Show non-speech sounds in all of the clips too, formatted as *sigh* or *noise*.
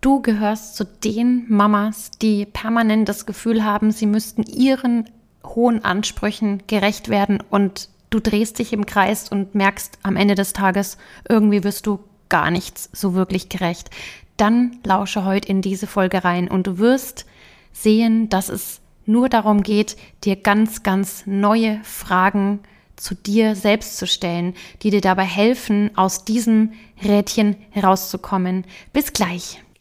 Du gehörst zu den Mamas, die permanent das Gefühl haben, sie müssten ihren hohen Ansprüchen gerecht werden und du drehst dich im Kreis und merkst am Ende des Tages, irgendwie wirst du gar nichts so wirklich gerecht. Dann lausche heute in diese Folge rein und du wirst sehen, dass es nur darum geht, dir ganz, ganz neue Fragen zu dir selbst zu stellen, die dir dabei helfen, aus diesem Rädchen herauszukommen. Bis gleich.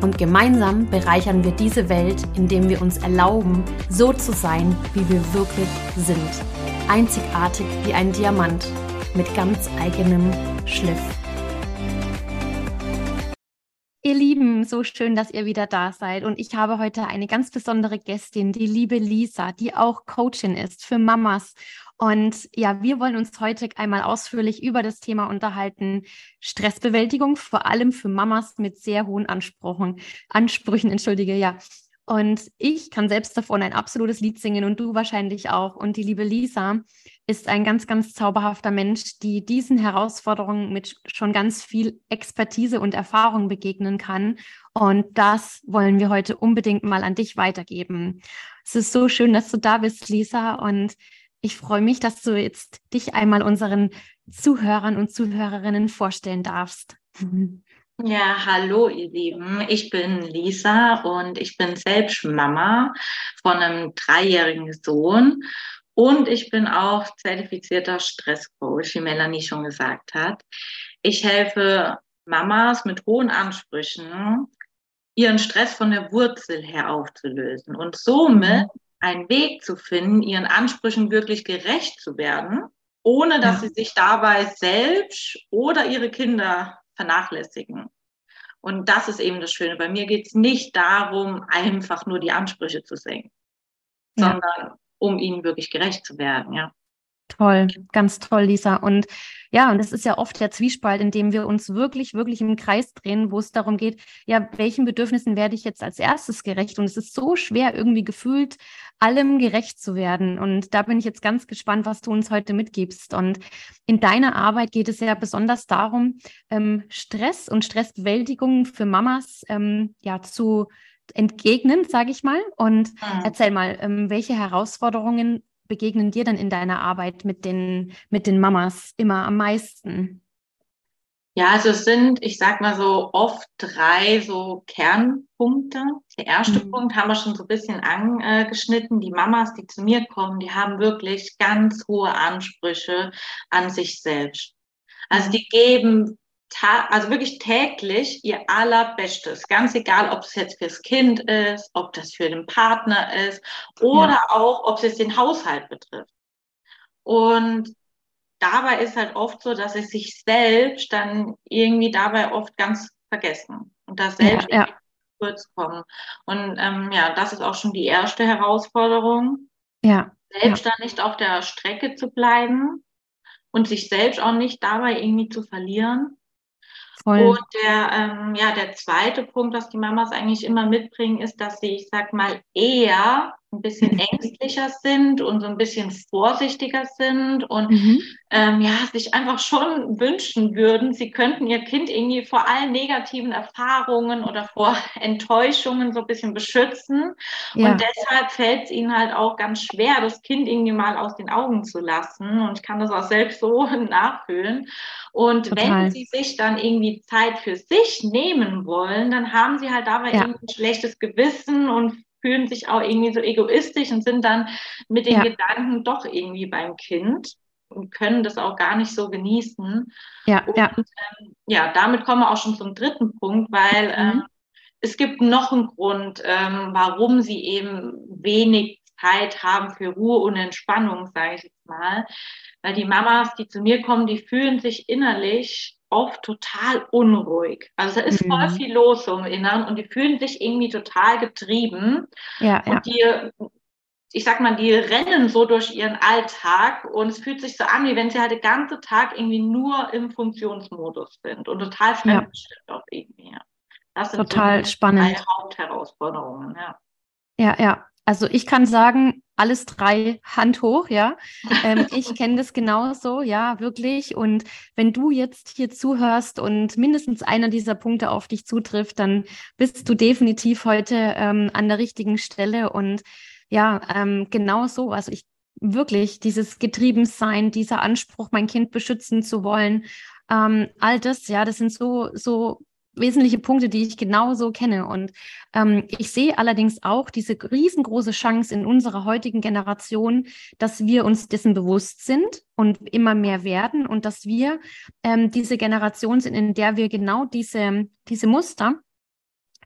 Und gemeinsam bereichern wir diese Welt, indem wir uns erlauben, so zu sein, wie wir wirklich sind. Einzigartig wie ein Diamant mit ganz eigenem Schliff. So schön, dass ihr wieder da seid. Und ich habe heute eine ganz besondere Gästin, die liebe Lisa, die auch Coachin ist für Mamas. Und ja, wir wollen uns heute einmal ausführlich über das Thema unterhalten. Stressbewältigung, vor allem für Mamas mit sehr hohen Ansprüchen. Ansprüchen, entschuldige, ja. Und ich kann selbst davon ein absolutes Lied singen und du wahrscheinlich auch. Und die liebe Lisa ist ein ganz, ganz zauberhafter Mensch, die diesen Herausforderungen mit schon ganz viel Expertise und Erfahrung begegnen kann. Und das wollen wir heute unbedingt mal an dich weitergeben. Es ist so schön, dass du da bist, Lisa. Und ich freue mich, dass du jetzt dich einmal unseren Zuhörern und Zuhörerinnen vorstellen darfst. *laughs* Ja, hallo ihr Lieben, ich bin Lisa und ich bin selbst Mama von einem dreijährigen Sohn. Und ich bin auch zertifizierter Stresscoach, wie Melanie schon gesagt hat. Ich helfe Mamas mit hohen Ansprüchen, ihren Stress von der Wurzel her aufzulösen und somit einen Weg zu finden, ihren Ansprüchen wirklich gerecht zu werden, ohne dass sie sich dabei selbst oder ihre Kinder vernachlässigen. Und das ist eben das Schöne. Bei mir geht es nicht darum, einfach nur die Ansprüche zu senken, ja. sondern um ihnen wirklich gerecht zu werden, ja. Toll, ganz toll, Lisa. Und ja, und das ist ja oft der Zwiespalt, in dem wir uns wirklich, wirklich im Kreis drehen, wo es darum geht, ja, welchen Bedürfnissen werde ich jetzt als erstes gerecht? Und es ist so schwer, irgendwie gefühlt allem gerecht zu werden. Und da bin ich jetzt ganz gespannt, was du uns heute mitgibst. Und in deiner Arbeit geht es ja besonders darum, ähm, Stress und Stressbewältigung für Mamas ähm, ja zu entgegnen, sage ich mal. Und mhm. erzähl mal, ähm, welche Herausforderungen begegnen dir dann in deiner Arbeit mit den, mit den Mamas immer am meisten? Ja, also es sind, ich sag mal so, oft drei so Kernpunkte. Der erste mhm. Punkt haben wir schon so ein bisschen angeschnitten. Die Mamas, die zu mir kommen, die haben wirklich ganz hohe Ansprüche an sich selbst. Also die geben also wirklich täglich ihr allerbestes. Ganz egal, ob es jetzt fürs Kind ist, ob das für den Partner ist oder ja. auch, ob es jetzt den Haushalt betrifft. Und dabei ist halt oft so, dass sie sich selbst dann irgendwie dabei oft ganz vergessen und das selbst ja, ja. kurz kommen. Und ähm, ja, das ist auch schon die erste Herausforderung. Ja. Selbst ja. dann nicht auf der Strecke zu bleiben und sich selbst auch nicht dabei irgendwie zu verlieren. Voll. Und der, ähm, ja, der zweite Punkt, was die Mamas eigentlich immer mitbringen, ist, dass sie, ich sag mal, eher ein bisschen ängstlicher sind und so ein bisschen vorsichtiger sind und mhm. ähm, ja, sich einfach schon wünschen würden, sie könnten ihr Kind irgendwie vor allen negativen Erfahrungen oder vor *laughs* Enttäuschungen so ein bisschen beschützen. Ja. Und deshalb fällt es ihnen halt auch ganz schwer, das Kind irgendwie mal aus den Augen zu lassen. Und ich kann das auch selbst so *laughs* nachfühlen. Und Total. wenn sie sich dann irgendwie Zeit für sich nehmen wollen, dann haben sie halt dabei ja. ein schlechtes Gewissen und fühlen sich auch irgendwie so egoistisch und sind dann mit den ja. Gedanken doch irgendwie beim Kind und können das auch gar nicht so genießen. Ja, und, ja. Ähm, ja, damit kommen wir auch schon zum dritten Punkt, weil mhm. ähm, es gibt noch einen Grund, ähm, warum sie eben wenig Zeit haben für Ruhe und Entspannung, sage ich jetzt mal. Weil die Mamas, die zu mir kommen, die fühlen sich innerlich oft total unruhig. Also da ist mhm. voll viel los im Inneren und die fühlen sich irgendwie total getrieben. Ja, und ja. die, ich sag mal, die rennen so durch ihren Alltag und es fühlt sich so an, wie wenn sie halt den ganzen Tag irgendwie nur im Funktionsmodus sind und total fremdbestimmt ja. auch irgendwie. Das sind total so spannend. Hauptherausforderungen, ja. Ja, ja. Also ich kann sagen, alles drei Hand hoch, ja. *laughs* Ähm, ich kenne das genauso, ja, wirklich. Und wenn du jetzt hier zuhörst und mindestens einer dieser Punkte auf dich zutrifft, dann bist du definitiv heute ähm, an der richtigen Stelle. Und ja, ähm, genau so. Also ich wirklich dieses Getriebensein, dieser Anspruch, mein Kind beschützen zu wollen, ähm, all das, ja, das sind so, so wesentliche Punkte, die ich genauso kenne. Und ähm, ich sehe allerdings auch diese riesengroße Chance in unserer heutigen Generation, dass wir uns dessen bewusst sind und immer mehr werden und dass wir ähm, diese Generation sind, in der wir genau diese, diese Muster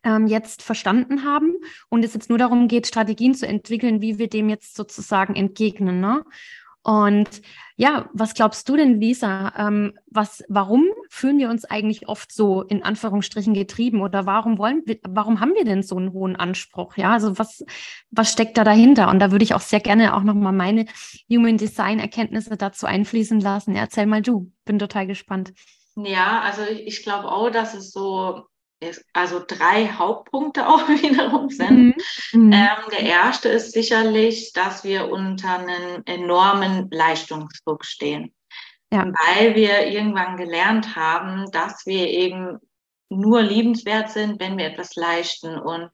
ähm, jetzt verstanden haben und es jetzt nur darum geht, Strategien zu entwickeln, wie wir dem jetzt sozusagen entgegnen. Ne? Und ja, was glaubst du denn, Lisa? Ähm, was, warum fühlen wir uns eigentlich oft so in Anführungsstrichen getrieben oder warum wollen wir, warum haben wir denn so einen hohen Anspruch? Ja, also was, was steckt da dahinter? Und da würde ich auch sehr gerne auch nochmal meine Human Design Erkenntnisse dazu einfließen lassen. Erzähl mal du. Bin total gespannt. Ja, also ich glaube auch, dass es so also drei Hauptpunkte *laughs* auch wiederum sind. Mhm. mhm. Ähm, der erste ist sicherlich, dass wir unter einem enormen Leistungsdruck stehen. Ja. Weil wir irgendwann gelernt haben, dass wir eben nur liebenswert sind, wenn wir etwas leisten. Und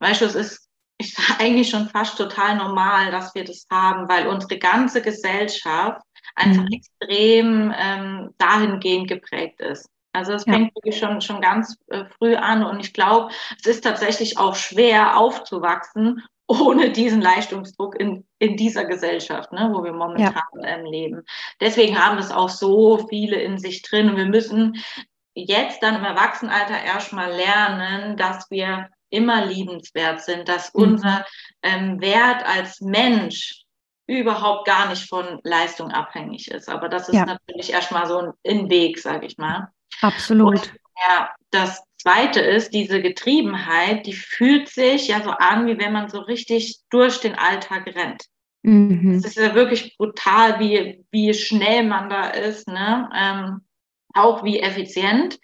weißt du, es ist *laughs* eigentlich schon fast total normal, dass wir das haben, weil unsere ganze Gesellschaft einfach mhm. extrem ähm, dahingehend geprägt ist. Also es fängt ja. wirklich schon, schon ganz äh, früh an und ich glaube, es ist tatsächlich auch schwer aufzuwachsen *laughs* ohne diesen Leistungsdruck in, in dieser Gesellschaft, ne, wo wir momentan ja. ähm, leben. Deswegen haben es auch so viele in sich drin und wir müssen jetzt dann im Erwachsenenalter erstmal lernen, dass wir immer liebenswert sind, dass mhm. unser ähm, Wert als Mensch überhaupt gar nicht von Leistung abhängig ist. Aber das ist ja. natürlich erstmal so ein, ein Weg, sage ich mal. Absolut. Und, ja, das zweite ist, diese Getriebenheit, die fühlt sich ja so an, wie wenn man so richtig durch den Alltag rennt. Mhm. Es ist ja wirklich brutal, wie, wie schnell man da ist, ne? Ähm, auch wie effizient.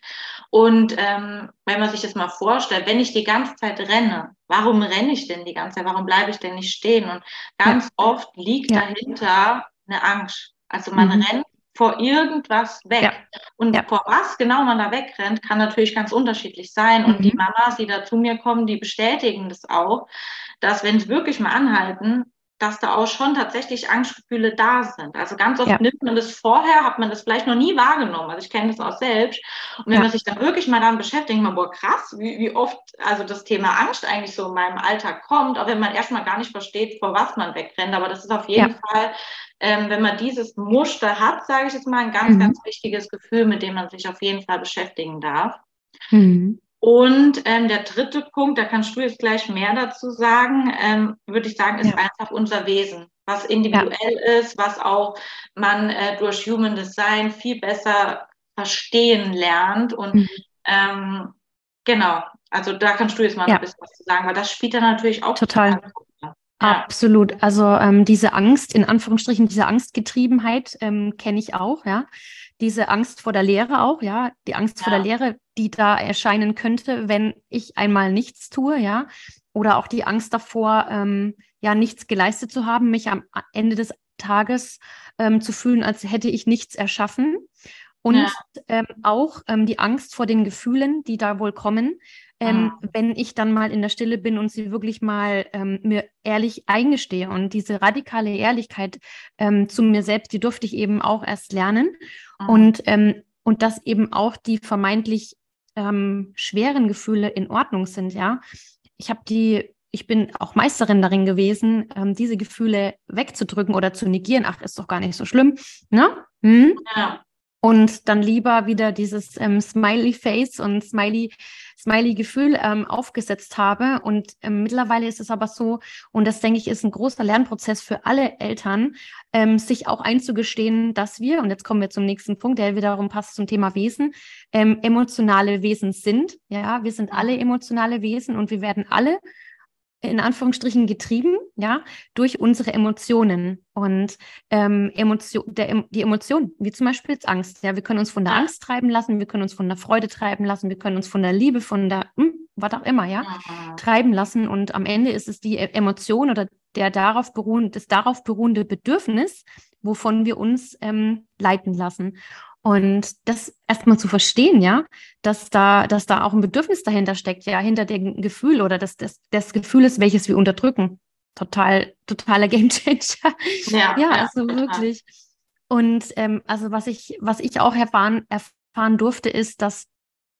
Und ähm, wenn man sich das mal vorstellt, wenn ich die ganze Zeit renne, warum renne ich denn die ganze Zeit? Warum bleibe ich denn nicht stehen? Und ganz ja. oft liegt ja. dahinter eine Angst. Also man mhm. rennt vor irgendwas weg. Ja. Und ja. vor was genau man da wegrennt, kann natürlich ganz unterschiedlich sein. Und mhm. die Mamas, die da zu mir kommen, die bestätigen das auch, dass wenn sie wirklich mal anhalten, dass da auch schon tatsächlich Angstgefühle da sind. Also ganz oft ja. nimmt man das vorher, hat man das vielleicht noch nie wahrgenommen. Also ich kenne das auch selbst. Und wenn ja. man sich dann wirklich mal damit beschäftigt, man, boah, krass, wie, wie oft also das Thema Angst eigentlich so in meinem Alltag kommt, auch wenn man erstmal gar nicht versteht, vor was man wegrennt. Aber das ist auf jeden ja. Fall, ähm, wenn man dieses Muster hat, sage ich jetzt mal, ein ganz, mhm. ganz wichtiges Gefühl, mit dem man sich auf jeden Fall beschäftigen darf. Mhm. Und ähm, der dritte Punkt, da kannst du jetzt gleich mehr dazu sagen, ähm, würde ich sagen, ist ja. einfach unser Wesen, was individuell ja. ist, was auch man äh, durch Human Design viel besser verstehen lernt. Und mhm. ähm, genau, also da kannst du jetzt mal ja. ein bisschen was zu sagen, weil das spielt dann natürlich auch total. Ja. Absolut. Also ähm, diese Angst, in Anführungsstrichen, diese Angstgetriebenheit ähm, kenne ich auch, ja diese Angst vor der Lehre auch, ja, die Angst ja. vor der Lehre, die da erscheinen könnte, wenn ich einmal nichts tue, ja, oder auch die Angst davor, ähm, ja, nichts geleistet zu haben, mich am Ende des Tages ähm, zu fühlen, als hätte ich nichts erschaffen. Und ja. ähm, auch ähm, die Angst vor den Gefühlen, die da wohl kommen, ähm, ah. wenn ich dann mal in der Stille bin und sie wirklich mal ähm, mir ehrlich eingestehe. Und diese radikale Ehrlichkeit ähm, zu mir selbst, die durfte ich eben auch erst lernen. Ah. Und, ähm, und dass eben auch die vermeintlich ähm, schweren Gefühle in Ordnung sind, ja. Ich habe die ich bin auch Meisterin darin gewesen, ähm, diese Gefühle wegzudrücken oder zu negieren. Ach, ist doch gar nicht so schlimm. Ne? Hm? Ja. Und dann lieber wieder dieses ähm, Smiley Face und Smiley Smiley Gefühl ähm, aufgesetzt habe. Und ähm, mittlerweile ist es aber so, und das denke ich, ist ein großer Lernprozess für alle Eltern, ähm, sich auch einzugestehen, dass wir, und jetzt kommen wir zum nächsten Punkt, der wiederum passt zum Thema Wesen, ähm, emotionale Wesen sind. Ja, wir sind alle emotionale Wesen und wir werden alle in Anführungsstrichen getrieben, ja, durch unsere Emotionen und ähm, Emotion, der, die Emotionen, wie zum Beispiel jetzt Angst. Ja, wir können uns von der Angst treiben lassen, wir können uns von der Freude treiben lassen, wir können uns von der Liebe, von der, hm, was auch immer, ja, treiben lassen. Und am Ende ist es die e-, Emotion oder der darauf beruhende, das darauf beruhende Bedürfnis, wovon wir uns ähm, leiten lassen. Und das erstmal zu verstehen, ja, dass da, dass da auch ein Bedürfnis dahinter steckt, ja, hinter dem Gefühl oder dass das, das Gefühl ist, welches wir unterdrücken. Total, totaler *laughs* Gamechanger. Ja, ja, also ja, wirklich. Und ähm, also was ich, was ich auch erfahren, erfahren durfte, ist, dass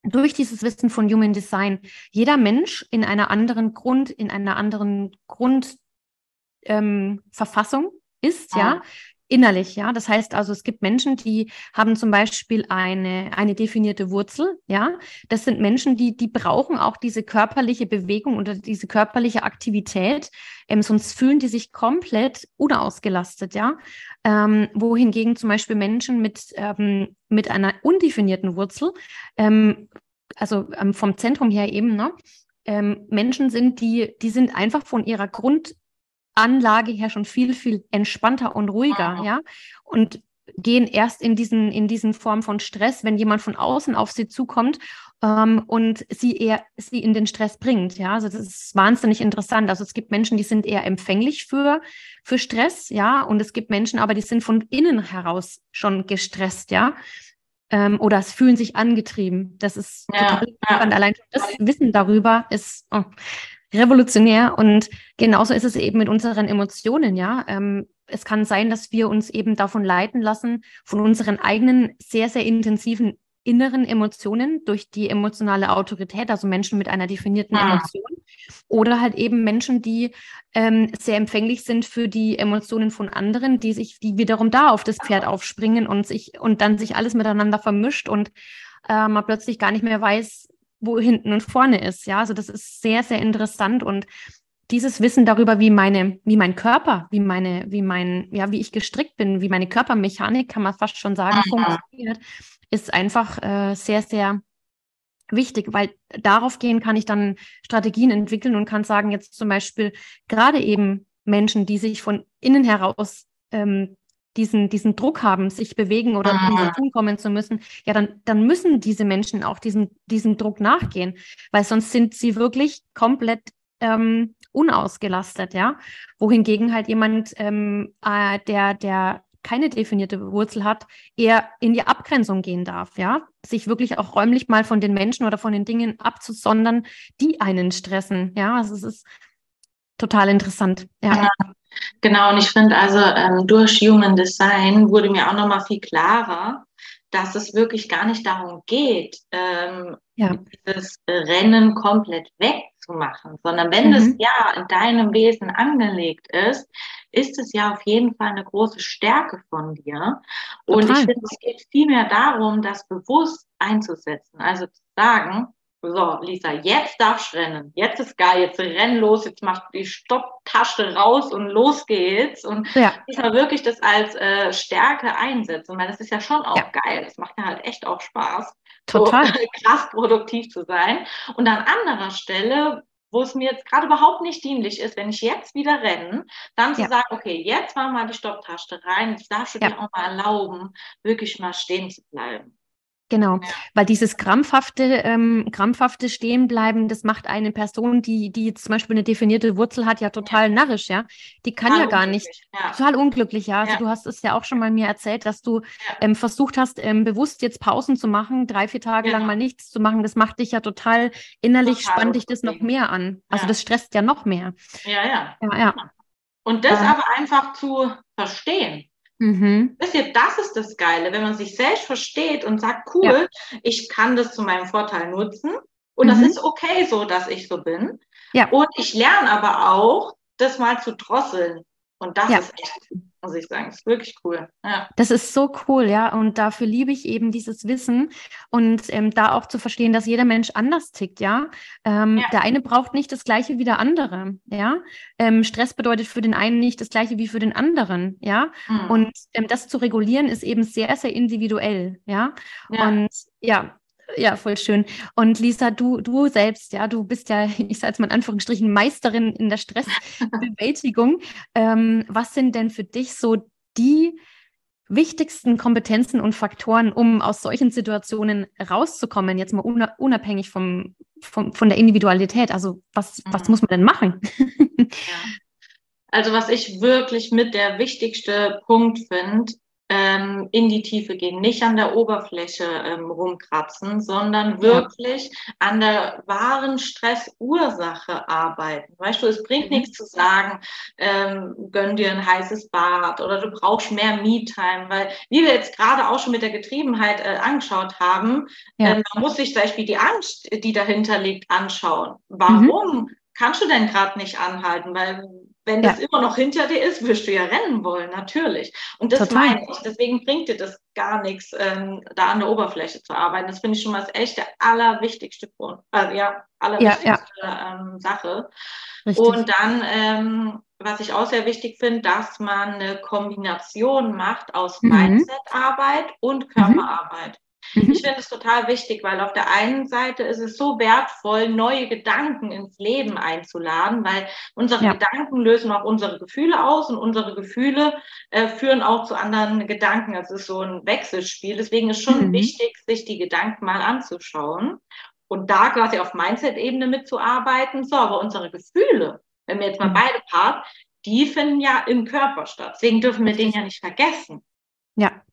durch dieses Wissen von Human Design jeder Mensch in einer anderen Grund, in einer anderen Grundverfassung ähm, ist, ah. ja, innerlich, ja. Das heißt also, es gibt Menschen, die haben zum Beispiel eine, eine definierte Wurzel, ja. Das sind Menschen, die, die brauchen auch diese körperliche Bewegung oder diese körperliche Aktivität, ähm, sonst fühlen die sich komplett unausgelastet, ja. Ähm, wohingegen zum Beispiel Menschen mit, ähm, mit einer undefinierten Wurzel, ähm, also ähm, vom Zentrum her eben, ne, ähm, Menschen sind, die, die sind einfach von ihrer Grund, Anlage her schon viel, viel entspannter und ruhiger, ja. ja? Und gehen erst in diesen, in diesen Form von Stress, wenn jemand von außen auf sie zukommt ähm, und sie eher sie in den Stress bringt. Ja, also das ist wahnsinnig interessant. Also es gibt Menschen, die sind eher empfänglich für, für Stress, ja, und es gibt Menschen, aber die sind von innen heraus schon gestresst, ja. Ähm, oder es fühlen sich angetrieben. Das ist ja, total. Ja. Allein das Wissen darüber ist oh, revolutionär und genauso ist es eben mit unseren Emotionen, ja. Ähm, es kann sein, dass wir uns eben davon leiten lassen, von unseren eigenen sehr, sehr intensiven inneren Emotionen durch die emotionale Autorität, also Menschen mit einer definierten ah. Emotion, oder halt eben Menschen, die ähm, sehr empfänglich sind für die Emotionen von anderen, die sich, die wiederum da auf das Pferd aufspringen und sich und dann sich alles miteinander vermischt und äh, man plötzlich gar nicht mehr weiß, wo hinten und vorne ist. Ja, also das ist sehr, sehr interessant und dieses Wissen darüber, wie meine, wie mein Körper, wie meine, wie mein, ja, wie ich gestrickt bin, wie meine Körpermechanik, kann man fast schon sagen, mhm. funktioniert, ist einfach äh, sehr, sehr wichtig, weil darauf gehen kann ich dann Strategien entwickeln und kann sagen, jetzt zum Beispiel gerade eben Menschen, die sich von innen heraus ähm, diesen, diesen Druck haben, sich bewegen oder ah. in Tun kommen zu müssen, ja, dann, dann müssen diese Menschen auch diesen, diesen Druck nachgehen, weil sonst sind sie wirklich komplett ähm, unausgelastet, ja. Wohingegen halt jemand, ähm, äh, der, der keine definierte Wurzel hat, eher in die Abgrenzung gehen darf, ja, sich wirklich auch räumlich mal von den Menschen oder von den Dingen abzusondern, die einen stressen, ja, also es ist total interessant, ja. ja. Genau, und ich finde also ähm, durch Human Design wurde mir auch nochmal viel klarer, dass es wirklich gar nicht darum geht, ähm, ja. dieses Rennen komplett wegzumachen, sondern wenn mhm. es ja in deinem Wesen angelegt ist, ist es ja auf jeden Fall eine große Stärke von dir. Total. Und ich finde, es geht vielmehr darum, das bewusst einzusetzen. Also zu sagen, so, Lisa, jetzt darfst du rennen. Jetzt ist geil, jetzt renn los, jetzt machst du die Stopptasche raus und los geht's. Und ja. diesmal wirklich das als äh, Stärke einsetzen. Weil das ist ja schon auch ja. geil. Das macht ja halt echt auch Spaß. Total. So, *laughs* krass produktiv zu sein. Und an anderer Stelle, wo es mir jetzt gerade überhaupt nicht dienlich ist, wenn ich jetzt wieder renne, dann zu ja. sagen, okay, jetzt machen wir mal die Stopptasche rein, jetzt darfst du dir auch mal erlauben, wirklich mal stehen zu bleiben. Genau, ja. weil dieses krampfhafte, ähm, krampfhafte Stehenbleiben, das macht eine Person, die, die jetzt zum Beispiel eine definierte Wurzel hat, ja total ja. narrisch, ja. Die kann total ja gar nicht, ja. total unglücklich, ja. Also du hast es ja auch schon mal mir erzählt, dass du ähm, versucht hast, ähm, bewusst jetzt Pausen zu machen, drei, vier Tage lang mal nichts zu machen. Das macht dich ja total innerlich, total spannt dich das noch mehr an. Also das stresst ja noch mehr. Ja, ja. ja, ja. Und das aber einfach zu verstehen. Mhm. Wisst ihr, das ist das Geile, wenn man sich selbst versteht und sagt, cool, ja. ich kann das zu meinem Vorteil nutzen und mhm. das ist okay so, dass ich so bin. Ja. Und ich lerne aber auch, das mal zu drosseln Und das ja. ist echt, muss ich sagen, ist wirklich cool. Ja. Das ist so cool, ja. Und dafür liebe ich eben dieses Wissen und ähm, da auch zu verstehen, dass jeder Mensch anders tickt, ja. Ähm, ja. Der eine braucht nicht das Gleiche wie der andere, ja. Ähm, Stress bedeutet für den einen nicht das Gleiche wie für den anderen, ja. Mhm. Und ähm, das zu regulieren ist eben sehr, sehr individuell, ja. ja. Und ja, ja, voll schön. Und Lisa, du, du selbst, ja, du bist ja, *laughs* ich sage jetzt mal in Anführungsstrichen, Meisterin in der Stressbewältigung. *laughs* ähm, was sind denn für dich so die wichtigsten Kompetenzen und Faktoren, um aus solchen Situationen rauszukommen, jetzt mal unabhängig vom, vom, von der Individualität? Also was, mhm. was muss man denn machen? ja. Also was ich wirklich mit der wichtigste Punkt finde, ähm, in die Tiefe gehen, nicht an der Oberfläche ähm, rumkratzen, sondern wirklich ja. an der wahren Stressursache arbeiten. Weißt du, es bringt mhm. nichts zu sagen, ähm, gönn dir ein heißes Bad oder du brauchst mehr Me-Time, weil wie wir jetzt gerade auch schon mit der Getriebenheit äh, angeschaut haben, ja. äh, man muss sich zum Beispiel die Angst, die dahinter liegt, anschauen. Warum? Mhm kannst du denn gerade nicht anhalten, weil wenn das ja. immer noch hinter dir ist, wirst du ja rennen wollen, natürlich. Und das Total. meine ich. Deswegen bringt dir das gar nichts, ähm, da an der Oberfläche zu arbeiten. Das finde ich schon mal das echt der allerwichtigste Grund. Also ja, allerwichtigste ja, ja. Ähm, Sache. Richtig. Und dann, ähm, was ich auch sehr wichtig finde, dass man eine Kombination macht aus mhm. Mindset-Arbeit und mhm. Körperarbeit. Mhm. Ich finde es total wichtig, weil auf der einen Seite ist es so wertvoll, neue Gedanken ins Leben einzuladen, weil unsere ja. Gedanken lösen auch unsere Gefühle aus und unsere Gefühle äh, führen auch zu anderen Gedanken. Es ist so ein Wechselspiel. Deswegen ist schon mhm. wichtig, sich die Gedanken mal anzuschauen und da quasi auf Mindset-Ebene mitzuarbeiten. So, aber unsere Gefühle, wenn wir jetzt mal mhm. beide Part, die finden ja im Körper statt. Deswegen dürfen wir den ja nicht vergessen. Ja.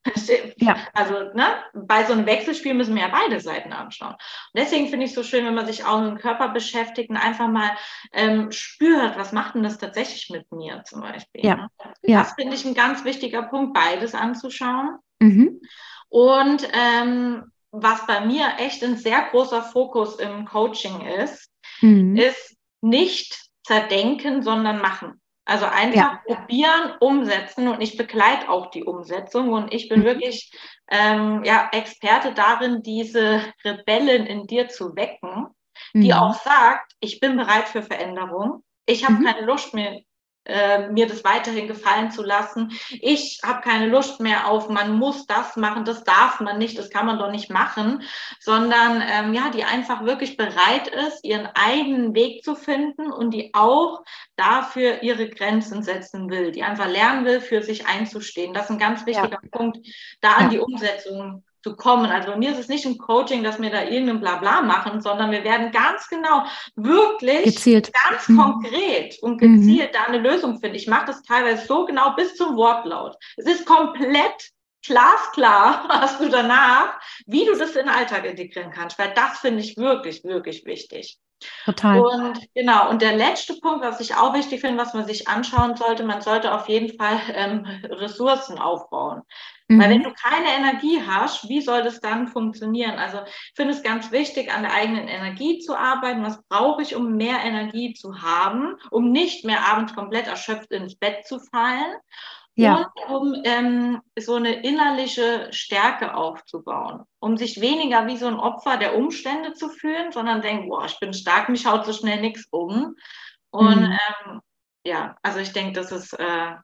ja. Also ne, bei so einem Wechselspiel müssen wir ja beide Seiten anschauen. Und deswegen finde ich es so schön, wenn man sich auch mit dem Körper beschäftigt und einfach mal ähm, spürt, was macht denn das tatsächlich mit mir zum Beispiel. Ja. Ne? ja. Das finde ich ein ganz wichtiger Punkt, beides anzuschauen. Mhm. Und ähm, was bei mir echt ein sehr großer Fokus im Coaching ist, mhm. ist nicht zerdenken, sondern machen. Also einfach ja. probieren, umsetzen und ich begleite auch die Umsetzung und ich bin mhm. wirklich ähm, ja, Experte darin, diese Rebellen in dir zu wecken, die mhm. auch sagt, ich bin bereit für Veränderung. Ich habe mhm. keine Lust mehr, äh, mir das weiterhin gefallen zu lassen. Ich habe keine Lust mehr auf, man muss das machen, das darf man nicht, das kann man doch nicht machen, sondern ähm, ja, die einfach wirklich bereit ist, ihren eigenen Weg zu finden und die auch dafür ihre Grenzen setzen will, die einfach lernen will, für sich einzustehen. Das ist ein ganz wichtiger ja. Punkt, da an die Umsetzung zu kommen. Also bei mir ist es nicht ein Coaching, dass wir da irgendein Blabla machen, sondern wir werden ganz genau, wirklich gezielt. ganz mhm. konkret und gezielt mhm. da eine Lösung finden. Ich mache das teilweise so genau bis zum Wortlaut. Es ist komplett glasklar *laughs* hast du danach, wie du das in den Alltag integrieren kannst, weil das finde ich wirklich, wirklich wichtig. Total. Und genau, und der letzte Punkt, was ich auch wichtig finde, was man sich anschauen sollte, man sollte auf jeden Fall ähm, Ressourcen aufbauen. Mhm. Weil wenn du keine Energie hast, wie soll das dann funktionieren? Also ich finde es ganz wichtig, an der eigenen Energie zu arbeiten. Was brauche ich, um mehr Energie zu haben, um nicht mehr abends komplett erschöpft ins Bett zu fallen? ja. und um ähm, so eine innerliche Stärke aufzubauen, um sich weniger wie so ein Opfer der Umstände zu fühlen, sondern denken, boah, ich bin stark, mich haut so schnell nichts um. Und mhm. ähm, ja, also ich denke, das ist äh,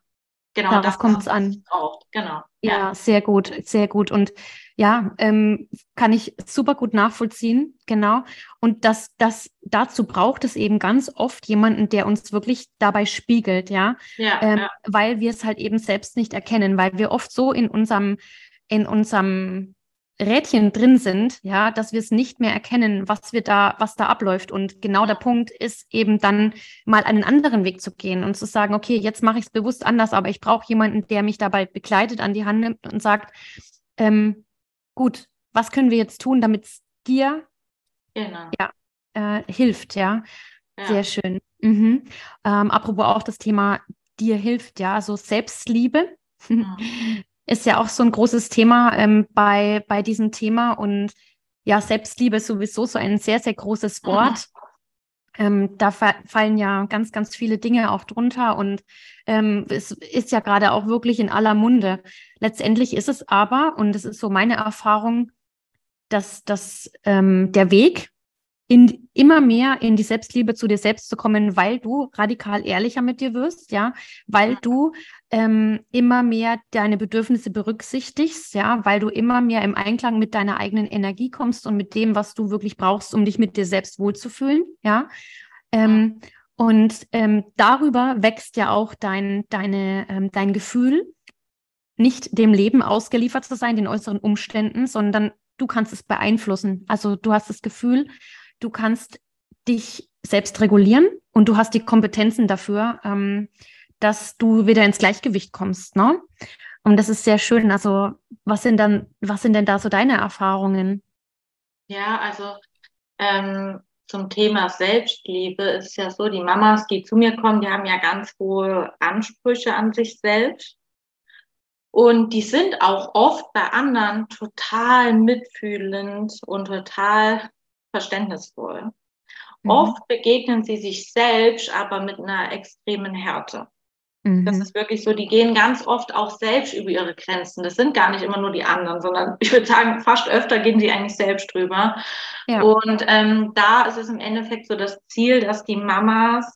genau Darauf das kommt es an. Auch. Genau. Ja, ja, sehr gut, sehr gut. Und ja, ähm, kann ich super gut nachvollziehen, genau. Und das, das, dazu braucht es eben ganz oft jemanden, der uns wirklich dabei spiegelt, ja. ja, ähm, ja. Weil wir es halt eben selbst nicht erkennen, weil wir oft so in unserem, in unserem Rädchen drin sind, ja, dass wir es nicht mehr erkennen, was wir da, was da abläuft. Und genau der Punkt ist eben dann mal einen anderen Weg zu gehen und zu sagen, okay, jetzt mache ich es bewusst anders, aber ich brauche jemanden, der mich dabei begleitet, an die Hand nimmt und sagt, ähm, gut, was können wir jetzt tun, damit es dir genau. ja, äh, hilft, ja? ja? Sehr schön. Mhm. Ähm, apropos auch das Thema dir hilft, ja, also Selbstliebe mhm. *laughs* ist ja auch so ein großes Thema ähm, bei, bei diesem Thema und ja, Selbstliebe ist sowieso so ein sehr, sehr großes Wort. Mhm. ähm, da fallen ja ganz, ganz viele Dinge auch drunter und ähm, es ist ja gerade auch wirklich in aller Munde. Letztendlich ist es aber, und es ist so meine Erfahrung, dass, dass ähm, der Weg in immer mehr in die Selbstliebe zu dir selbst zu kommen, weil du radikal ehrlicher mit dir wirst, ja, weil du ähm, immer mehr deine Bedürfnisse berücksichtigst, ja, weil du immer mehr im Einklang mit deiner eigenen Energie kommst und mit dem, was du wirklich brauchst, um dich mit dir selbst wohlzufühlen, ja. Ähm, und ähm, darüber wächst ja auch dein, deine, ähm, dein Gefühl, nicht dem Leben ausgeliefert zu sein, den äußeren Umständen, sondern du kannst es beeinflussen. Also du hast das Gefühl, du kannst dich selbst regulieren und du hast die Kompetenzen dafür, ähm, dass du wieder ins Gleichgewicht kommst. Ne? Und das ist sehr schön. Also was sind dann, was sind denn da so deine Erfahrungen? Ja, also ähm, zum Thema Selbstliebe ist ja so, die Mamas, die zu mir kommen, die haben ja ganz hohe Ansprüche an sich selbst. Und die sind auch oft bei anderen total mitfühlend und total verständnisvoll. Mhm. Oft begegnen sie sich selbst aber mit einer extremen Härte. Mhm. Das ist wirklich so, die gehen ganz oft auch selbst über ihre Grenzen. Das sind gar nicht immer nur die anderen, sondern *laughs* ich würde sagen, fast öfter gehen sie eigentlich selbst drüber. Ja. Und ähm, da ist es im Endeffekt so das Ziel, dass die Mamas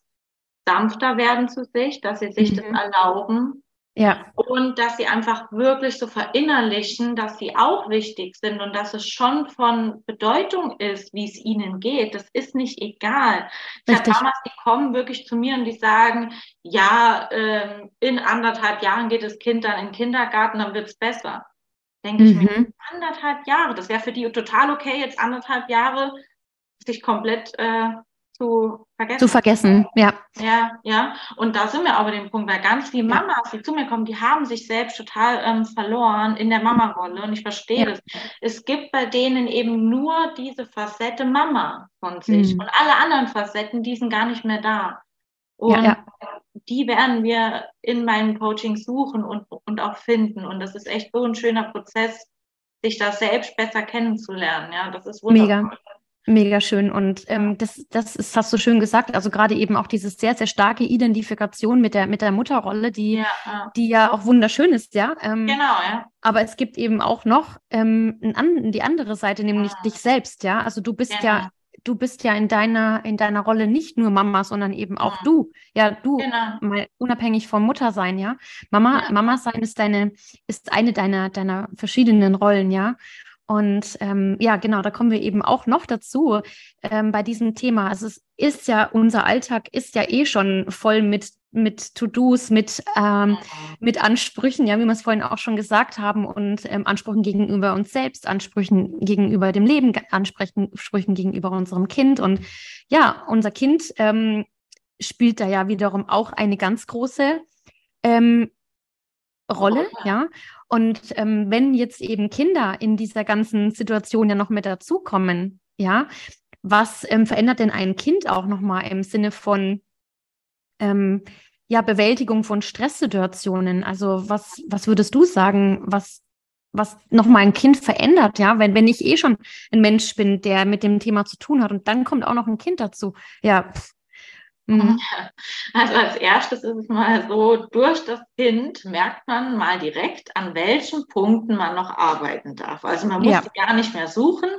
sanfter werden zu sich, dass sie sich mhm. das erlauben, ja. Und dass sie einfach wirklich so verinnerlichen, dass sie auch wichtig sind und dass es schon von Bedeutung ist, wie es ihnen geht. Das ist nicht egal. Ich habe Mamas, die kommen wirklich zu mir und die sagen, ja, äh, in anderthalb Jahren geht das Kind dann in den Kindergarten, dann wird es besser. Denke mhm. ich mir, mhm. anderthalb Jahre, das wäre für die total okay, jetzt anderthalb Jahre sich komplett äh, zu vergessen. Zu vergessen, ja. Ja, ja. Und da sind wir aber dem Punkt, weil ganz viele Mamas, die zu mir kommen, die haben sich selbst total ähm, verloren in der Mama-Rolle. Und ich verstehe ja. das. Es gibt bei denen eben nur diese Facette Mama von sich. Mhm. Und alle anderen Facetten, die sind gar nicht mehr da. Und ja, ja. die werden wir in meinem Coaching suchen und, und auch finden. Und das ist echt so ein schöner Prozess, sich da selbst besser kennenzulernen. Ja, das ist wunderbar. Mega. Mega schön. Und ähm, das, das ist, hast du schön gesagt. Also gerade eben auch diese sehr, sehr starke Identifikation mit der, mit der Mutterrolle, die ja, ja. die ja auch wunderschön ist, ja. Ähm, genau, ja. Aber es gibt eben auch noch ähm, an, die andere Seite, nämlich ja. dich selbst, ja. Also du bist ja, du bist ja in deiner, in deiner Rolle nicht nur Mama, sondern eben auch ja. du. Ja, du, genau. mal unabhängig vom Muttersein, ja. Mama, Mama sein ist deine, ist eine deiner, deiner verschiedenen Rollen, ja. Und ähm, ja, genau, da kommen wir eben auch noch dazu ähm, bei diesem Thema. Also es ist ja, unser Alltag ist ja eh schon voll mit, mit To-Dos, mit, ähm, mit Ansprüchen, ja, wie wir es vorhin auch schon gesagt haben, und ähm, Ansprüchen gegenüber uns selbst, Ansprüchen gegenüber dem Leben, Ansprüchen gegenüber unserem Kind. Und ja, unser Kind ähm, spielt da ja wiederum auch eine ganz große ähm, Rolle, ja. Und ähm, wenn jetzt eben Kinder in dieser ganzen Situation ja noch mit dazukommen, ja, was ähm, verändert denn ein Kind auch nochmal im Sinne von ähm, ja, Bewältigung von Stresssituationen? Also was, was würdest du sagen, was, was nochmal ein Kind verändert, ja, wenn, wenn ich eh schon ein Mensch bin, der mit dem Thema zu tun hat und dann kommt auch noch ein Kind dazu. Ja, pff, Mhm. *laughs* Also als erstes ist es mal so, durch das Kind merkt man mal direkt, an welchen Punkten man noch arbeiten darf. Also man muss ja. die gar nicht mehr suchen,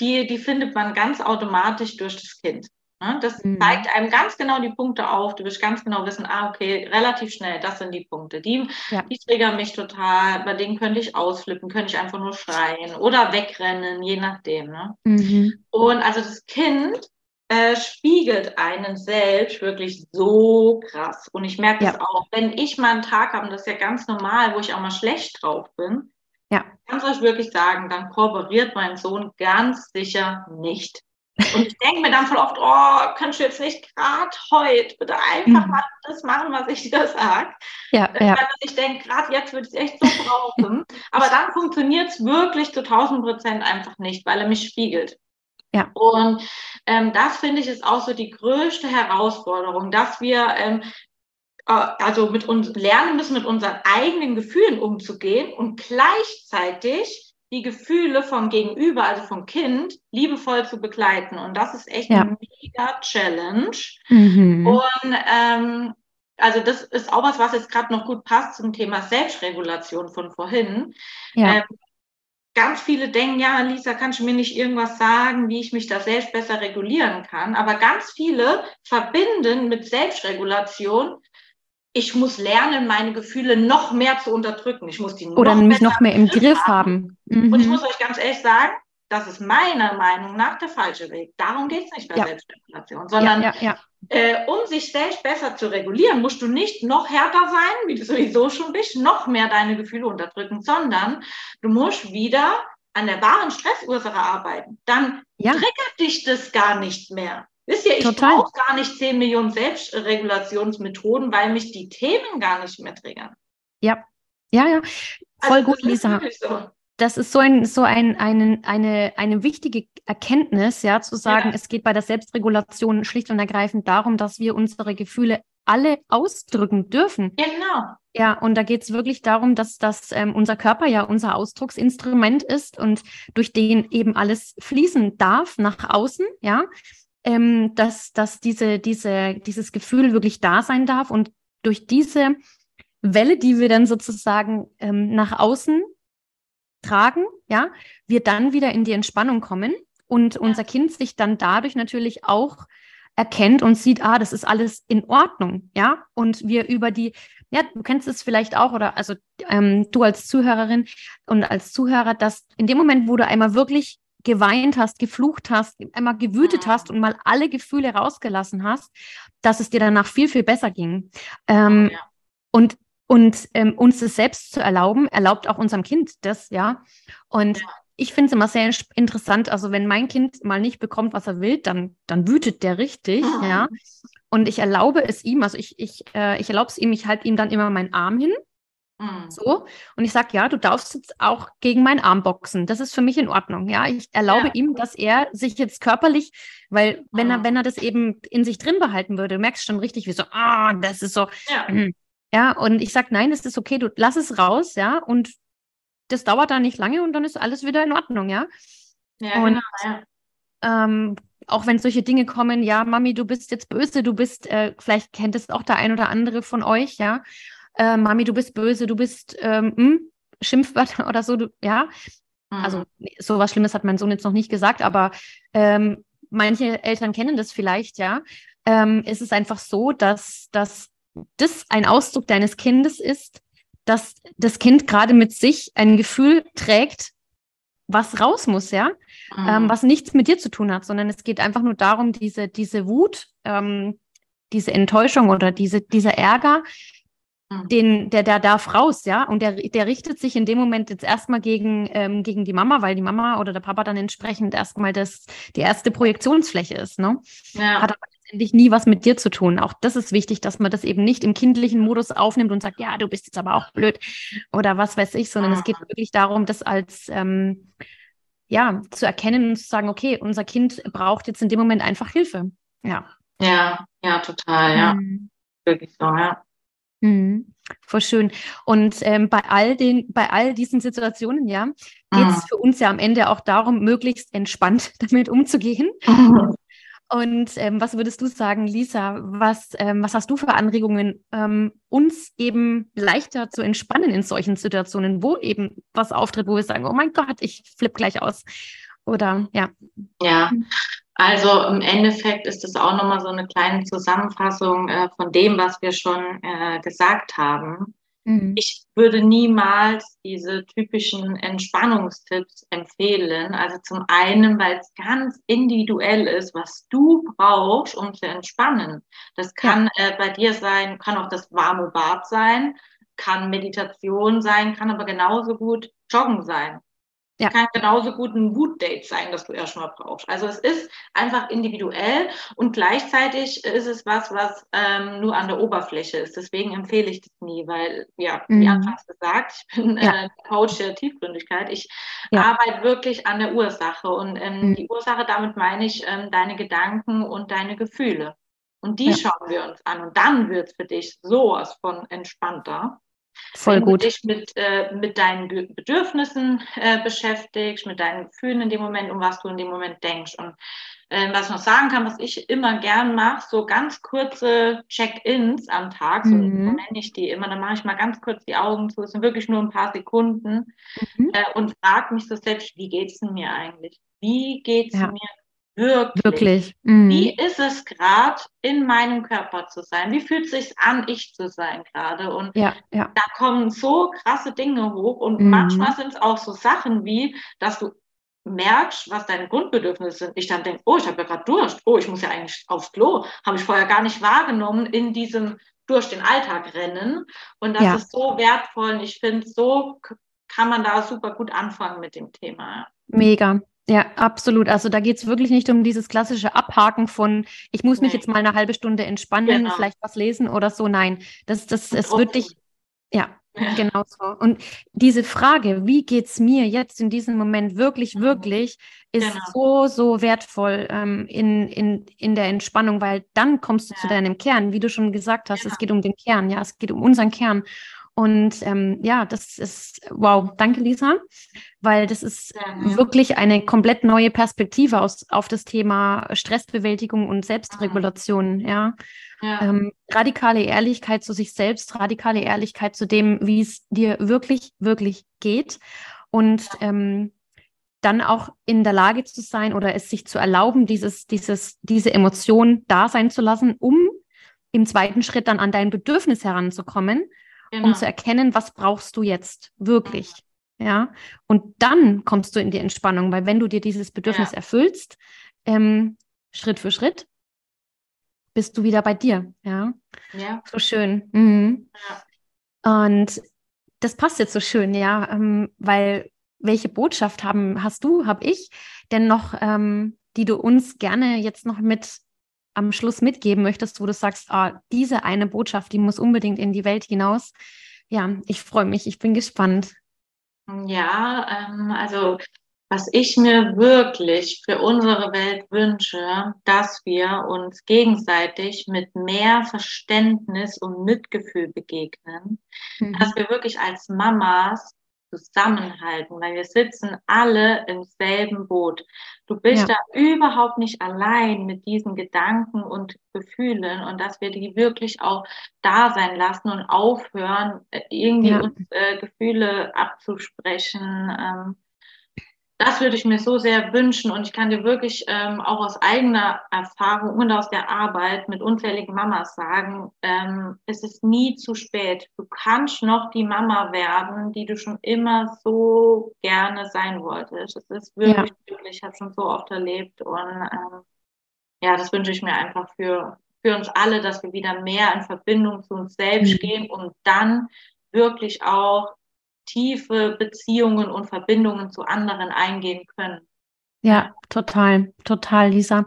die, die findet man ganz automatisch durch das Kind. Ne? Das mhm. zeigt einem ganz genau die Punkte auf. Du wirst ganz genau wissen, ah, okay, relativ schnell, das sind die Punkte. Die, ja. die triggern mich total. Bei denen könnte ich ausflippen, könnte ich einfach nur schreien oder wegrennen, je nachdem. Ne? Mhm. Und also das Kind äh, spiegelt einen selbst wirklich so krass. Und ich merke ja. das auch, wenn ich mal einen Tag habe, und das ist ja ganz normal, wo ich auch mal schlecht drauf bin, ja. kann ich euch wirklich sagen, dann kooperiert mein Sohn ganz sicher nicht. Und ich denke mir dann voll oft, oh, kannst du jetzt nicht gerade heute bitte einfach mhm. mal das machen, was ich dir sage. Ja, ja. Weil ich denke, gerade jetzt würde ich es echt so brauchen. Aber dann funktioniert es wirklich zu 1000 Prozent einfach nicht, weil er mich spiegelt. Ja. Und ähm, das finde ich ist auch so die größte Herausforderung, dass wir ähm, äh, also mit uns lernen müssen, mit unseren eigenen Gefühlen umzugehen und gleichzeitig die Gefühle vom Gegenüber, also vom Kind, liebevoll zu begleiten. Und das ist echt ja. eine mega Challenge. Mhm. Und ähm, also das ist auch was, was jetzt gerade noch gut passt zum Thema Selbstregulation von vorhin. Ja. Ähm, ganz viele denken, ja, Lisa, kannst du mir nicht irgendwas sagen, wie ich mich da selbst besser regulieren kann? Aber ganz viele verbinden mit Selbstregulation, ich muss lernen, meine Gefühle noch mehr zu unterdrücken. Ich muss die Oder noch mich noch mehr im Griff, Griff haben. Mhm. Und ich muss euch ganz ehrlich sagen, das ist meiner Meinung nach der falsche Weg. Darum geht es nicht bei ja. Selbstregulation, sondern ja, ja, äh, um sich selbst besser zu regulieren, musst du nicht noch härter sein, wie du sowieso schon bist, noch mehr deine Gefühle unterdrücken, sondern du musst wieder an der wahren Stressursache arbeiten. Dann triggert dich das gar nicht mehr. Wisst ihr, ich brauche gar nicht 10 Millionen Selbstregulationsmethoden, weil mich die Themen gar nicht mehr triggern. Ja, ja, ja. Voll also, gut, Lisa. So. Das ist so, ein, so ein, ein, eine, eine wichtige Erkenntnis, ja, zu sagen, ja. es geht bei der Selbstregulation schlicht und ergreifend darum, dass wir unsere Gefühle alle ausdrücken dürfen. Genau. Ja, und da geht es wirklich darum, dass, dass ähm, unser Körper ja unser Ausdrucksinstrument ist und durch den eben alles fließen darf nach außen, ja ähm, dass, dass diese, diese, dieses Gefühl wirklich da sein darf und durch diese Welle, die wir dann sozusagen ähm, nach außen tragen, ja, wir dann wieder in die Entspannung kommen und unser Kind sich dann dadurch natürlich auch erkennt und sieht, ah, das ist alles in Ordnung, ja, und wir über die, ja, du kennst es vielleicht auch oder also ähm, du als Zuhörerin und als Zuhörer, dass in dem Moment, wo du einmal wirklich geweint hast, geflucht hast, einmal gewütet mhm. hast und mal alle Gefühle rausgelassen hast, dass es dir danach viel, viel besser ging. Ähm, ja. Und, und ähm, uns das selbst zu erlauben, erlaubt auch unserem Kind das, ja. Und ja. ich finde es immer sehr interessant, also wenn mein Kind mal nicht bekommt, was er will, dann, dann wütet der richtig, mhm. ja. Und ich erlaube es ihm, also ich, ich, äh, ich erlaube es ihm, ich halte ihm dann immer meinen Arm hin Mhm. So. Und ich sage, ja, du darfst jetzt auch gegen meinen Arm boxen. Das ist für mich in Ordnung. Ja, ich erlaube ja. ihm, dass er sich jetzt körperlich, weil wenn mhm. er, wenn er das eben in sich drin behalten würde, du merkst schon richtig, wie so, ah, oh, das ist so. Ja. *clears throat* Ja, und ich sage, nein, das ist okay, du lass es raus, ja, und das dauert dann nicht lange und dann ist alles wieder in Ordnung, ja. Ja, und, genau, ja. Ähm, auch wenn solche Dinge kommen, ja, Mami, du bist jetzt böse, du bist, äh, vielleicht kennt es auch der ein oder andere von euch, ja äh, Mami, du bist böse, du bist ähm, hm, Schimpfwörter *laughs* oder so, du, ja. Mhm. Also so was Schlimmes hat mein Sohn jetzt noch nicht gesagt, aber ähm, manche Eltern kennen das vielleicht, ja. Ähm, es ist einfach so, dass, dass das ein Ausdruck deines Kindes ist, dass das Kind gerade mit sich ein Gefühl trägt, was raus muss, ja, mhm. ähm, was nichts mit dir zu tun hat, sondern es geht einfach nur darum, diese, diese Wut, ähm, diese Enttäuschung oder diese, dieser Ärger, hm. den, der, der darf raus, ja, und der, der richtet sich in dem Moment jetzt erstmal gegen, ähm, gegen die Mama, weil die Mama oder der Papa dann entsprechend erstmal das, die erste Projektionsfläche ist, ne? Ja. Hat aber letztendlich nie was mit dir zu tun. Auch das ist wichtig, dass man das eben nicht im kindlichen Modus aufnimmt und sagt, ja, du bist jetzt aber auch blöd oder was weiß ich, sondern es geht wirklich darum, das als, ähm, ja, zu erkennen und zu sagen, okay, unser Kind braucht jetzt in dem Moment einfach Hilfe. Ja. Ja, ja, total, ja. Mhm. Wirklich so, ja. Mhm. Voll schön. Und ähm, bei all den, bei all diesen Situationen, ja, geht es mhm. für uns ja am Ende auch darum, möglichst entspannt *laughs* damit umzugehen. Mhm. *laughs* Und ähm, was würdest du sagen, Lisa? Was, ähm, was hast du für Anregungen, ähm, uns eben leichter zu entspannen in solchen Situationen, wo eben was auftritt, wo wir sagen, oh mein Gott, ich flippe gleich aus. Oder ja. Ja, also im Endeffekt ist es auch nochmal so eine kleine Zusammenfassung äh, von dem, was wir schon äh, gesagt haben. Mhm. Ich würde niemals diese typischen Entspannungstipps empfehlen. Also zum einen, weil es ganz individuell ist, was du brauchst, um zu entspannen. Das kann ja. äh, bei dir sein, kann auch das warme Bad sein, kann Meditation sein, kann aber genauso gut Joggen sein. Ja. Kann genauso gut ein Wut-Date sein, das du erstmal brauchst. Also es ist einfach individuell und gleichzeitig ist es was, was ähm, nur an der Oberfläche ist. Deswegen empfehle ich das nie, weil, ja, mhm. wie anfangs gesagt, ich bin ja. äh, Coach der Tiefgründigkeit. Ich ja. arbeite wirklich an der Ursache und ähm, mhm. die Ursache, damit meine ich ähm, deine Gedanken und deine Gefühle. Und die ja. schauen wir uns an und dann wird es für dich sowas von entspannter. Voll Wenn gut. du dich mit, äh, mit deinen Bedürfnissen äh, beschäftigst, mit deinen Gefühlen in dem Moment und was du in dem Moment denkst. Und äh, was ich noch sagen kann, was ich immer gern mache, so ganz kurze Check-ins am Tag, so, Mhm. nenne ich die immer, dann mache ich mal ganz kurz die Augen zu, es sind wirklich nur ein paar Sekunden Mhm. äh, und frage mich so selbst, wie geht's denn mir eigentlich? Wie geht's Ja. mir wirklich? Wirklich. Mhm. Wie ist es gerade, in meinem Körper zu sein? Wie fühlt es sich an, ich zu sein gerade? Und Ja, ja. da kommen so krasse Dinge hoch und Mhm. manchmal sind es auch so Sachen wie, dass du merkst, was deine Grundbedürfnisse sind. Ich dann denke, oh, ich habe ja gerade Durst. Oh, ich muss ja eigentlich aufs Klo. Habe ich vorher gar nicht wahrgenommen in diesem durch den Alltag rennen. Und das Ja. ist so wertvoll. Und ich finde, so kann man da super gut anfangen mit dem Thema. Mega. Ja, absolut. Also da geht es wirklich nicht um dieses klassische Abhaken von, ich muss mich jetzt mal eine halbe Stunde entspannen, Genau. vielleicht was lesen oder so. Nein, das, das, es wird dich, ja, Ja. genau so. Und diese Frage, wie geht's mir jetzt in diesem Moment wirklich, Mhm. wirklich, ist Genau. so, so wertvoll ähm, in, in, in der Entspannung, weil dann kommst du zu Ja. deinem Kern, wie du schon gesagt hast, Genau. es geht um den Kern, ja, es geht um unseren Kern. Und ähm, ja, das ist, wow, danke Lisa, weil das ist Gerne. wirklich eine komplett neue Perspektive aus, auf das Thema Stressbewältigung und Selbstregulation, ja. Ja. Ähm, radikale Ehrlichkeit zu sich selbst, radikale Ehrlichkeit zu dem, wie es dir wirklich, wirklich geht. Und ähm, dann auch in der Lage zu sein oder es sich zu erlauben, dieses, dieses, diese Emotion da sein zu lassen, um im zweiten Schritt dann an dein Bedürfnis heranzukommen, Genau. um zu erkennen, was brauchst du jetzt wirklich. Ja, und dann kommst du in die Entspannung, weil wenn du dir dieses Bedürfnis Ja. erfüllst, ähm, Schritt für Schritt, bist du wieder bei dir. Ja, Ja. so schön. Mhm. Und das passt jetzt so schön, ja, ähm, weil welche Botschaft haben, hast du, habe ich denn noch, ähm, die du uns gerne jetzt noch mit am Schluss mitgeben möchtest, wo du sagst, ah, diese eine Botschaft, die muss unbedingt in die Welt hinaus. Ja, ich freue mich, ich bin gespannt. Ja, ähm, also was ich mir wirklich für unsere Welt wünsche, dass wir uns gegenseitig mit mehr Verständnis und Mitgefühl begegnen, dass wir wirklich als Mamas zusammenhalten, weil wir sitzen alle im selben Boot. Du bist Ja. da überhaupt nicht allein mit diesen Gedanken und Gefühlen und dass wir die wirklich auch da sein lassen und aufhören, äh, irgendwie Ja. uns äh, Gefühle abzusprechen. Ähm, das würde ich mir so sehr wünschen und ich kann dir wirklich ähm, auch aus eigener Erfahrung und aus der Arbeit mit unzähligen Mamas sagen, ähm, es ist nie zu spät. Du kannst noch die Mama werden, die du schon immer so gerne sein wolltest. Es ist wirklich, wirklich, ich habe schon so oft erlebt und ähm, ja, das wünsche ich mir einfach für, für uns alle, dass wir wieder mehr in Verbindung zu uns selbst Mhm. gehen und dann wirklich auch tiefe Beziehungen und Verbindungen zu anderen eingehen können. Ja, total, total, Lisa.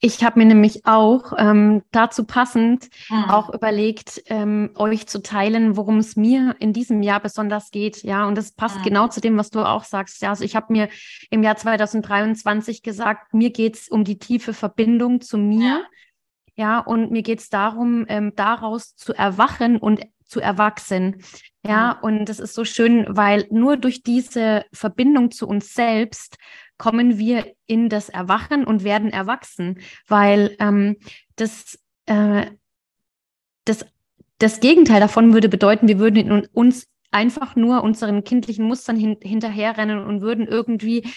Ich habe mir nämlich auch ähm, dazu passend Hm. auch überlegt, ähm, euch zu teilen, worum es mir in diesem Jahr besonders geht. Ja, und das passt Mhm. genau zu dem, was du auch sagst. Ja, also ich habe mir im Jahr 2023 gesagt, mir geht es um die tiefe Verbindung zu mir. Ja, und mir geht es darum, ähm, daraus zu erwachen und zu erwachsen. Ja, und das ist so schön, weil nur durch diese Verbindung zu uns selbst kommen wir in das Erwachen und werden erwachsen, weil ähm, das, äh, das, das Gegenteil davon würde bedeuten, wir würden in uns einfach nur unseren kindlichen Mustern hin, hinterherrennen und würden irgendwie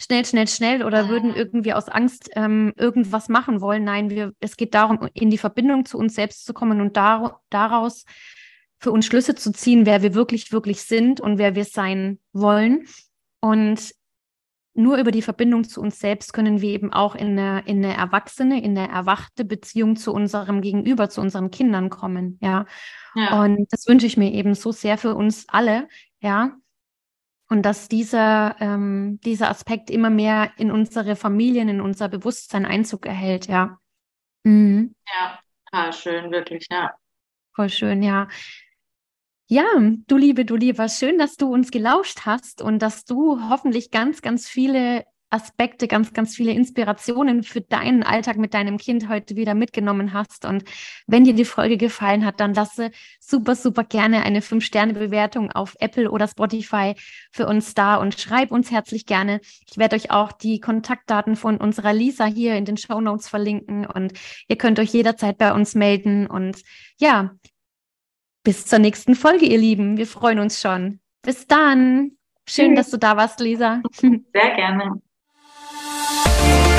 schnell, schnell, schnell oder würden irgendwie aus Angst ähm, irgendwas machen wollen. Nein, wir, es geht darum, in die Verbindung zu uns selbst zu kommen und dar daraus für uns Schlüsse zu ziehen, wer wir wirklich, wirklich sind und wer wir sein wollen. Und nur über die Verbindung zu uns selbst können wir eben auch in eine, in eine erwachsene, in eine erwachte Beziehung zu unserem Gegenüber, zu unseren Kindern kommen. Ja. Ja. Und das wünsche ich mir eben so sehr für uns alle, ja. Und dass dieser, ähm, dieser Aspekt immer mehr in unsere Familien, in unser Bewusstsein Einzug erhält, ja. Mhm. Ja, ah, schön, wirklich, ja. Voll schön, ja. Ja, du Liebe, du Lieber, schön, dass du uns gelauscht hast und dass du hoffentlich ganz, ganz viele Aspekte, ganz, ganz viele Inspirationen für deinen Alltag mit deinem Kind heute wieder mitgenommen hast. Und wenn dir die Folge gefallen hat, dann lasse super, super gerne eine 5-Sterne-Bewertung auf Apple oder Spotify für uns da und schreib uns herzlich gerne. Ich werde euch auch die Kontaktdaten von unserer Lisa hier in den Show Notes verlinken und ihr könnt euch jederzeit bei uns melden. Und ja, bis zur nächsten Folge, ihr Lieben. Wir freuen uns schon. Bis dann. Schön, dass du da warst, Lisa. *laughs* Sehr gerne. Bye.